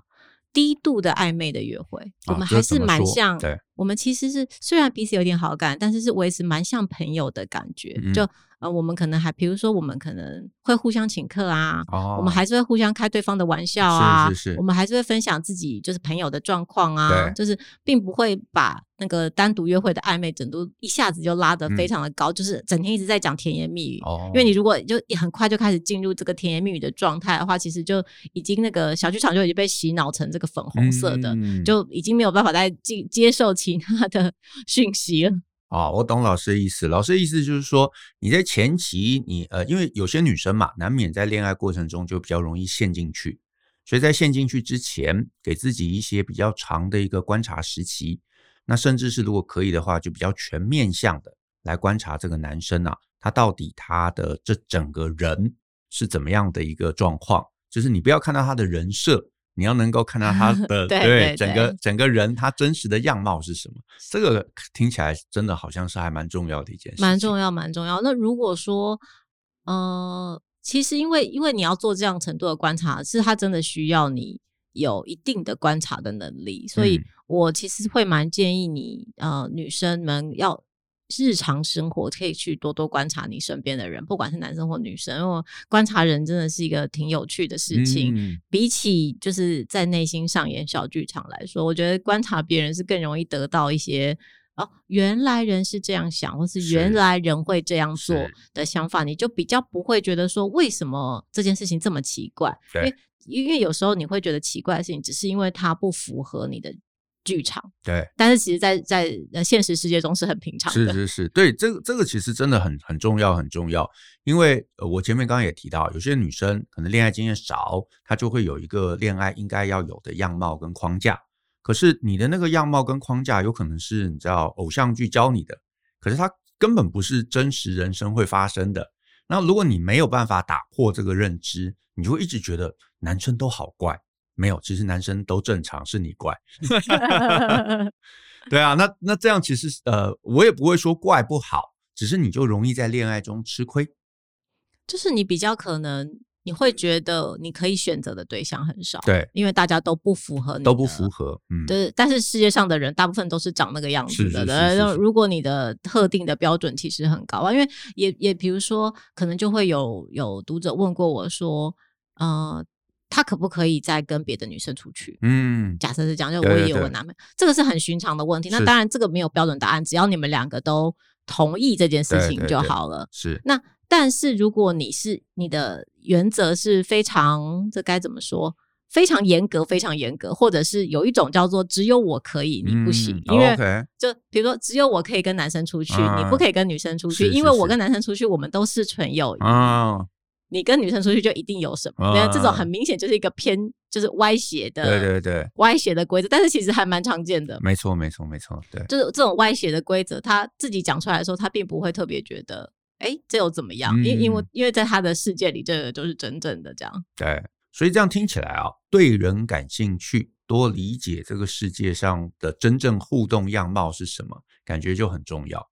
低度的暧昧的约会，啊、我们还是蛮像，对，我们其实是虽然彼此有点好感，但是是维持蛮像朋友的感觉。嗯、就呃，我们可能还比如说，我们可能会互相请客啊，哦、我们还是会互相开对方的玩笑啊，是是是，我们还是会分享自己就是朋友的状况啊，就是并不会把那个单独约会的暧昧程度一下子就拉得非常的高，嗯、就是整天一直在讲甜言蜜语。哦，因为你如果就很快就开始进入这个甜言蜜语的状态的话，其实就已经那个小剧场就已经被洗脑成这个粉红色的，嗯、就已经没有办法再接接受其他的 [LAUGHS] 讯息了。哦，我懂老师的意思。老师的意思就是说，你在前期你，你呃，因为有些女生嘛，难免在恋爱过程中就比较容易陷进去，所以在陷进去之前，给自己一些比较长的一个观察时期。那甚至是如果可以的话，就比较全面向的来观察这个男生啊，他到底他的这整个人是怎么样的一个状况？就是你不要看到他的人设，你要能够看到他 [LAUGHS] 的对，整个整个人他真实的样貌是什么？这个听起来真的好像是还蛮重要的一件事，蛮重要，蛮重要。那如果说，呃，其实因为因为你要做这样程度的观察，是他真的需要你。有一定的观察的能力，所以我其实会蛮建议你，呃，女生们要日常生活可以去多多观察你身边的人，不管是男生或女生，因为观察人真的是一个挺有趣的事情。嗯、比起就是在内心上演小剧场来说，我觉得观察别人是更容易得到一些哦，原来人是这样想，或是原来人会这样做的想法，你就比较不会觉得说为什么这件事情这么奇怪，对。因为有时候你会觉得奇怪的事情，只是因为它不符合你的剧场。对，但是其实在，在在现实世界中是很平常的。是是是，对，这个这个其实真的很很重要很重要。因为呃，我前面刚刚也提到，有些女生可能恋爱经验少，她就会有一个恋爱应该要有的样貌跟框架。可是你的那个样貌跟框架，有可能是你知道偶像剧教你的，可是它根本不是真实人生会发生的。那如果你没有办法打破这个认知，你就会一直觉得。男生都好怪，没有，其实男生都正常，是你怪。[LAUGHS] [LAUGHS] 对啊，那那这样其实呃，我也不会说怪不好，只是你就容易在恋爱中吃亏。就是你比较可能你会觉得你可以选择的对象很少，对，因为大家都不符合你，都不符合，嗯，对。但是世界上的人大部分都是长那个样子的，对。如果你的特定的标准其实很高啊，因为也也比如说，可能就会有有读者问过我说，呃。他可不可以再跟别的女生出去？嗯，假设是这样，就我也有个男朋友，这个是很寻常的问题。那当然，这个没有标准答案，只要你们两个都同意这件事情就好了。是。那但是如果你是你的原则是非常，这该怎么说？非常严格，非常严格，或者是有一种叫做只有我可以，你不行，因为就比如说只有我可以跟男生出去，你不可以跟女生出去，因为我跟男生出去，我们都是纯友谊。你跟女生出去就一定有什么？那、嗯、这种很明显就是一个偏，就是歪斜的，对对对，歪斜的规则。但是其实还蛮常见的。没错，没错，没错。对，就是这种歪斜的规则，他自己讲出来的时候，他并不会特别觉得，哎、欸，这又怎么样？因、嗯、因为因为在他的世界里，这个就是真正的这样。对，所以这样听起来啊，对人感兴趣，多理解这个世界上的真正互动样貌是什么，感觉就很重要。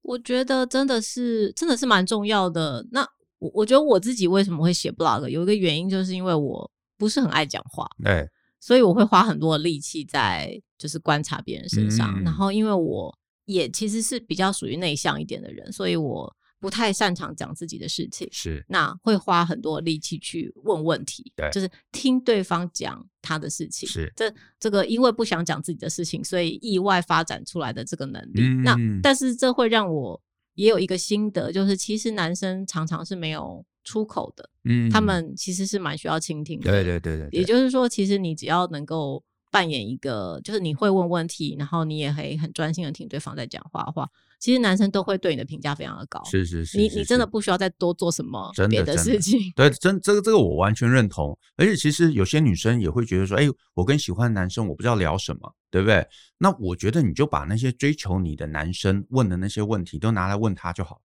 我觉得真的是，真的是蛮重要的。那。我我觉得我自己为什么会写 blog，有一个原因就是因为我不是很爱讲话，对，所以我会花很多的力气在就是观察别人身上，嗯、然后因为我也其实是比较属于内向一点的人，所以我不太擅长讲自己的事情，是，那会花很多力气去问问题，对，就是听对方讲他的事情，是，这这个因为不想讲自己的事情，所以意外发展出来的这个能力，嗯、那但是这会让我。也有一个心得，就是其实男生常常是没有出口的，嗯，他们其实是蛮需要倾听的，对。对对对，也就是说，其实你只要能够扮演一个，就是你会问问题，然后你也可以很专心的听对方在讲话的话。其实男生都会对你的评价非常的高，是是是，你你真的不需要再多做什么别的事情。对，真这个这个我完全认同。而且其实有些女生也会觉得说，哎，我跟喜欢的男生我不知道聊什么，对不对？那我觉得你就把那些追求你的男生问的那些问题都拿来问他就好，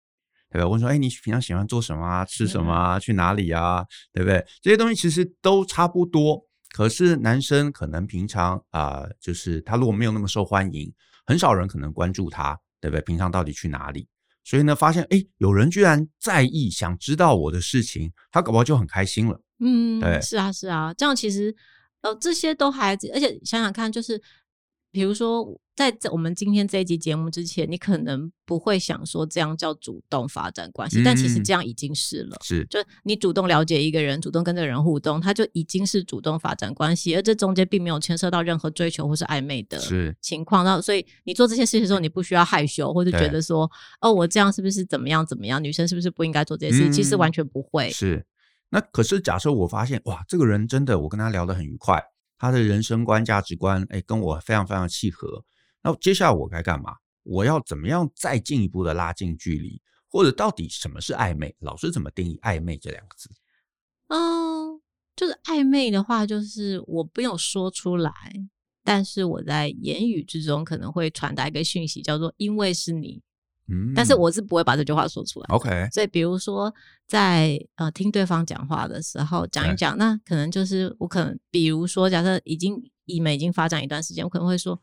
对吧？问说，哎，你平常喜欢做什么啊？吃什么啊？去哪里啊？对不对？这些东西其实都差不多。可是男生可能平常啊，呃，就是他如果没有那么受欢迎，很少人可能关注他。对不对？平常到底去哪里？所以呢，发现哎，有人居然在意，想知道我的事情，他搞不好就很开心了。嗯，对，是啊，是啊，这样其实呃，这些都还，而且想想看，就是比如说，在我们今天这一集节目之前，你可能不会想说这样叫主动发展关系，嗯、但其实这样已经是了。是，就你主动了解一个人，主动跟这个人互动，他就已经是主动发展关系，而这中间并没有牵涉到任何追求或是暧昧的情况。那所以你做这些事情的时候，你不需要害羞，或者觉得说，哦，我这样是不是怎么样怎么样？女生是不是不应该做这些事情？嗯、其实完全不会。是。那可是假设我发现，哇，这个人真的，我跟他聊得很愉快。他的人生观、价值观，哎，跟我非常非常契合。那接下来我该干嘛？我要怎么样再进一步的拉近距离？或者到底什么是暧昧？老师怎么定义暧昧这两个字？嗯，就是暧昧的话，就是我不用说出来，但是我在言语之中可能会传达一个讯息，叫做“因为是你”。嗯，但是我是不会把这句话说出来。OK，所以比如说在呃听对方讲话的时候讲一讲，那可能就是我可能比如说假设已经你们已经发展一段时间，我可能会说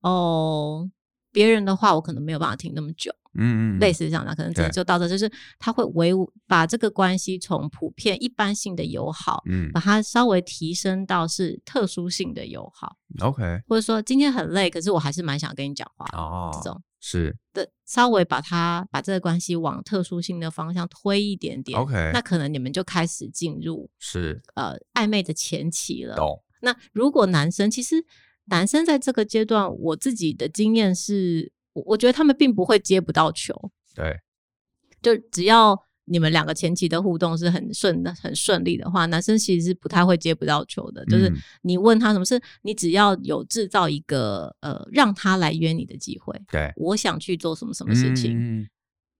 哦，别人的话我可能没有办法听那么久。嗯嗯，类似这样的，可能就到这，就是他会维把这个关系从普遍一般性的友好，嗯，把它稍微提升到是特殊性的友好。OK，或者说今天很累，可是我还是蛮想跟你讲话哦，这种。是的，稍微把它把这个关系往特殊性的方向推一点点，OK，那可能你们就开始进入是呃暧昧的前期了。懂。那如果男生，其实男生在这个阶段，我自己的经验是，我我觉得他们并不会接不到球，对，就只要。你们两个前期的互动是很顺的、很顺利的话，男生其实是不太会接不到球的。就是你问他什么事，你只要有制造一个呃让他来约你的机会。对，我想去做什么什么事情，嗯、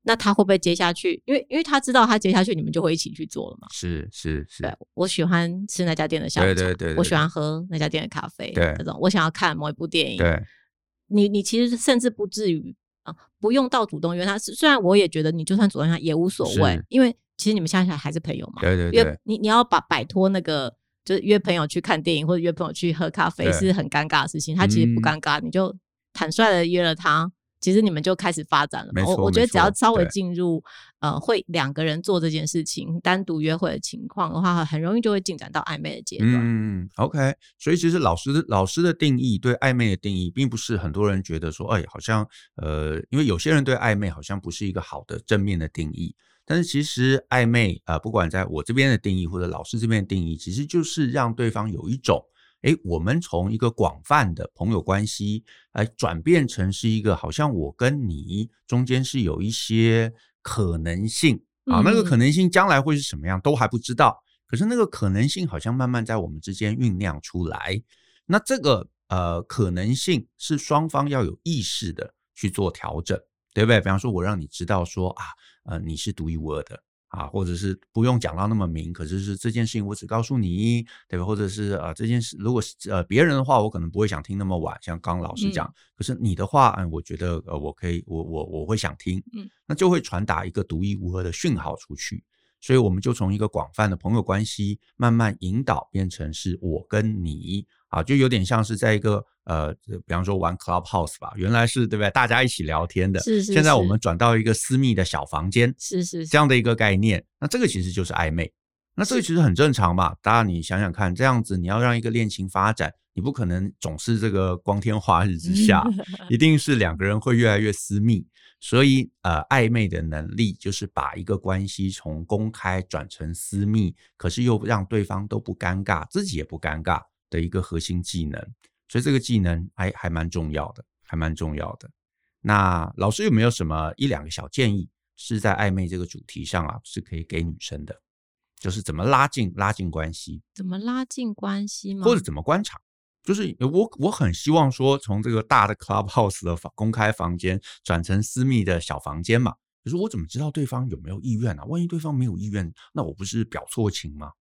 那他会不会接下去？因为因为他知道他接下去，你们就会一起去做了嘛。是是是。对，我喜欢吃那家店的下午茶，对对对对，我喜欢喝那家店的咖啡，对，那种我想要看某一部电影。对，你你其实甚至不至于。不用到主动约他，虽然我也觉得你就算主动约他也无所谓，因为其实你们现在还是朋友嘛。对对对，约你你要把摆脱那个就是约朋友去看电影或者约朋友去喝咖啡是很尴尬的事情，他其实不尴尬，嗯、你就坦率的约了他。其实你们就开始发展了。我我觉得只要稍微进入呃会两个人做这件事情单独约会的情况的话，很容易就会进展到暧昧的阶段。嗯，OK。所以其实老师的老师的定义对暧昧的定义，并不是很多人觉得说，哎，好像呃，因为有些人对暧昧好像不是一个好的正面的定义。但是其实暧昧啊、呃，不管在我这边的定义或者老师这边的定义，其实就是让对方有一种。哎，我们从一个广泛的朋友关系，来转变成是一个好像我跟你中间是有一些可能性啊，那个可能性将来会是什么样都还不知道。可是那个可能性好像慢慢在我们之间酝酿出来。那这个呃可能性是双方要有意识的去做调整，对不对？比方说，我让你知道说啊，呃，你是独一无二的。啊，或者是不用讲到那么明，可是是这件事情我只告诉你，对吧？或者是呃这件事，如果是呃别人的话，我可能不会想听那么晚，像刚老师讲。嗯、可是你的话，嗯，我觉得呃我可以，我我我会想听，嗯，那就会传达一个独一无二的讯号出去。所以我们就从一个广泛的朋友关系慢慢引导，变成是我跟你，啊，就有点像是在一个呃，比方说玩 Clubhouse 吧，原来是对不对？大家一起聊天的，是是是。现在我们转到一个私密的小房间，是是是，这样的一个概念。那这个其实就是暧昧，那这个其实很正常嘛。大家你想想看，这样子你要让一个恋情发展，你不可能总是这个光天化日之下，[LAUGHS] 一定是两个人会越来越私密。所以，呃，暧昧的能力就是把一个关系从公开转成私密，可是又让对方都不尴尬，自己也不尴尬的一个核心技能。所以这个技能还还蛮重要的，还蛮重要的。那老师有没有什么一两个小建议，是在暧昧这个主题上啊，是可以给女生的？就是怎么拉近拉近关系？怎么拉近关系吗？或者怎么观察？就是我我很希望说，从这个大的 clubhouse 的房公开房间转成私密的小房间嘛。可是我怎么知道对方有没有意愿呢？万一对方没有意愿，那我不是表错情吗？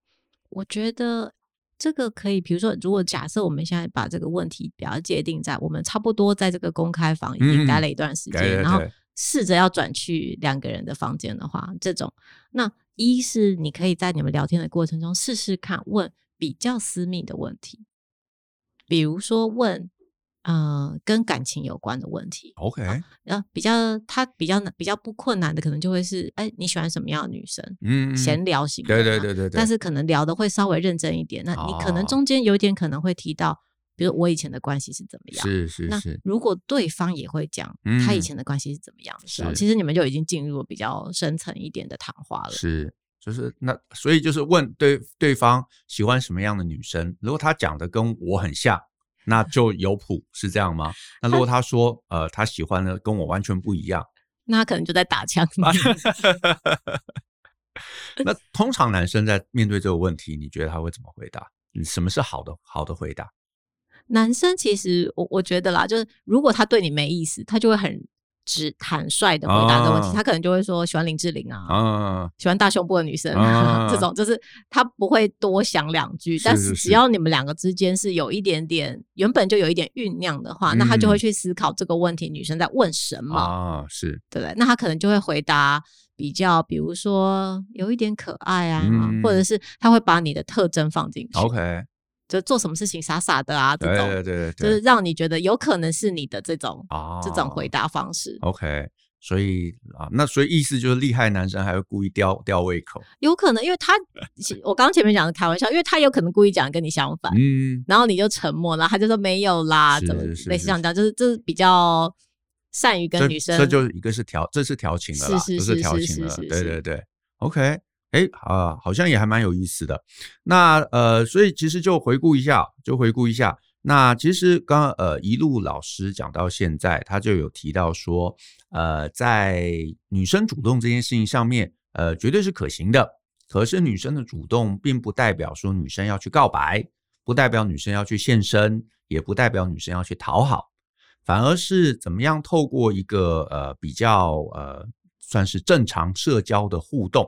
我觉得这个可以，比如说，如果假设我们现在把这个问题比较界定在我们差不多在这个公开房已经待了一段时间，嗯、然后试着要转去两个人的房间的话，这种那一是你可以在你们聊天的过程中试试看问比较私密的问题。比如说问，呃，跟感情有关的问题，OK，然后比较他比较难、比较不困难的，可能就会是，哎，你喜欢什么样的女生？嗯，闲聊型的，对对对对对。但是可能聊的会稍微认真一点，那你可能中间有点可能会提到，比如我以前的关系是怎么样，是是是。那如果对方也会讲他以前的关系是怎么样的时候，嗯、其实你们就已经进入了比较深层一点的谈话了。是，就是那所以就是问对对方喜欢什么样的女生，如果他讲的跟我很像，那就有谱，是这样吗？那如果他说呃他喜欢的跟我完全不一样，[LAUGHS] 那他可能就在打枪。[LAUGHS] 那通常男生在面对这个问题，你觉得他会怎么回答？什么是好的好的回答？男生其实我我觉得啦，就是如果他对你没意思，他就会很直坦率的回答这个问题。啊、他可能就会说喜欢林志玲啊，啊喜欢大胸部的女生啊，啊 [LAUGHS] 这种就是他不会多想两句。是是是，但是只要你们两个之间是有一点点原本就有一点酝酿的话，嗯、那他就会去思考这个问题女生在问什么啊？是对不对？那他可能就会回答。比较，比如说有一点可爱啊，嗯、或者是他会把你的特征放进去，OK，就做什么事情傻傻的啊，这种，对对对，对，就是让你觉得有可能是你的这种、哦、这种回答方式，OK，所以啊，那所以意思就是厉害男生还会故意吊吊胃口，有可能，因为他我刚刚前面讲的开玩笑，因为他有可能故意讲跟你相反，嗯，然后你就沉默了，他就说没有啦，怎么类似这样讲，就是这是比较。善于跟女生，这就一个是调，这是调情了啦，是是是调情了，对对对，OK，哎啊，好像也还蛮有意思的。那呃，所以其实就回顾一下，就回顾一下。那其实刚刚呃一路老师讲到现在，他就有提到说，呃，在女生主动这件事情上面，呃，绝对是可行的。可是女生的主动，并不代表说女生要去告白，不代表女生要去献身，也不代表女生要去讨好。反而是怎么样透过一个呃比较呃算是正常社交的互动，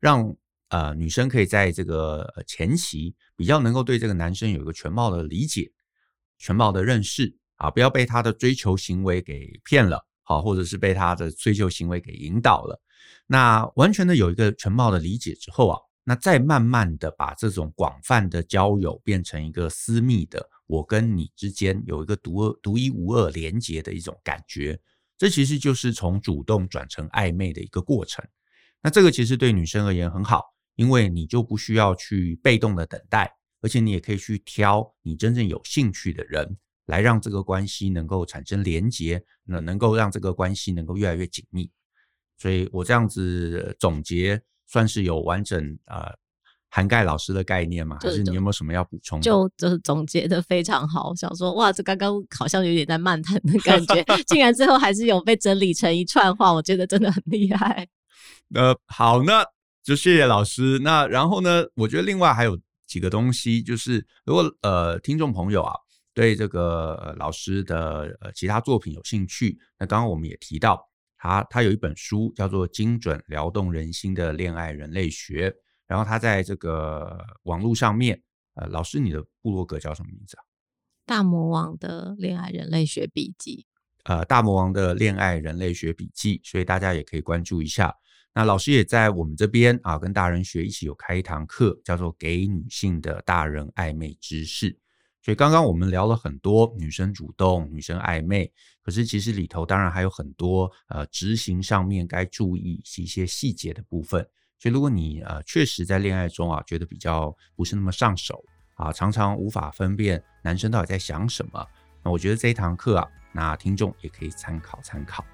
让呃女生可以在这个前期比较能够对这个男生有一个全貌的理解、全貌的认识啊，不要被他的追求行为给骗了，好，或者是被他的追求行为给引导了。那完全的有一个全貌的理解之后啊，那再慢慢的把这种广泛的交友变成一个私密的。我跟你之间有一个独二、独一无二连接的一种感觉，这其实就是从主动转成暧昧的一个过程。那这个其实对女生而言很好，因为你就不需要去被动的等待，而且你也可以去挑你真正有兴趣的人，来让这个关系能够产生连接，那能够让这个关系能够越来越紧密。所以我这样子总结，算是有完整呃。涵盖老师的概念吗？还是你有没有什么要补充的？就就是总结的非常好，想说哇，这刚刚好像有点在漫谈的感觉，竟然最后还是有被整理成一串话，我觉得真的很厉害。呃，好，那就谢谢老师。那然后呢，我觉得另外还有几个东西，就是如果呃听众朋友啊对这个老师的呃其他作品有兴趣，那刚刚我们也提到他他有一本书叫做《精准撩动人心的恋爱人类学》。然后他在这个网络上面，呃，老师，你的部落格叫什么名字啊？大魔王的恋爱人类学笔记。呃，大魔王的恋爱人类学笔记，所以大家也可以关注一下。那老师也在我们这边啊，跟大人学一起有开一堂课，叫做《给女性的大人暧昧知识》。所以刚刚我们聊了很多女生主动、女生暧昧，可是其实里头当然还有很多呃执行上面该注意一些细节的部分。所以，如果你呃确实在恋爱中啊，觉得比较不是那么上手啊，常常无法分辨男生到底在想什么，那我觉得这一堂课啊，那听众也可以参考参考。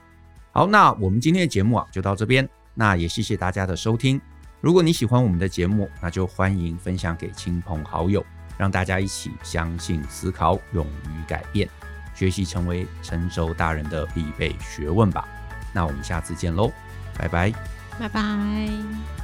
好，那我们今天的节目啊就到这边，那也谢谢大家的收听。如果你喜欢我们的节目，那就欢迎分享给亲朋好友，让大家一起相信、思考、勇于改变，学习成为成熟大人的必备学问吧。那我们下次见喽，拜拜。拜拜。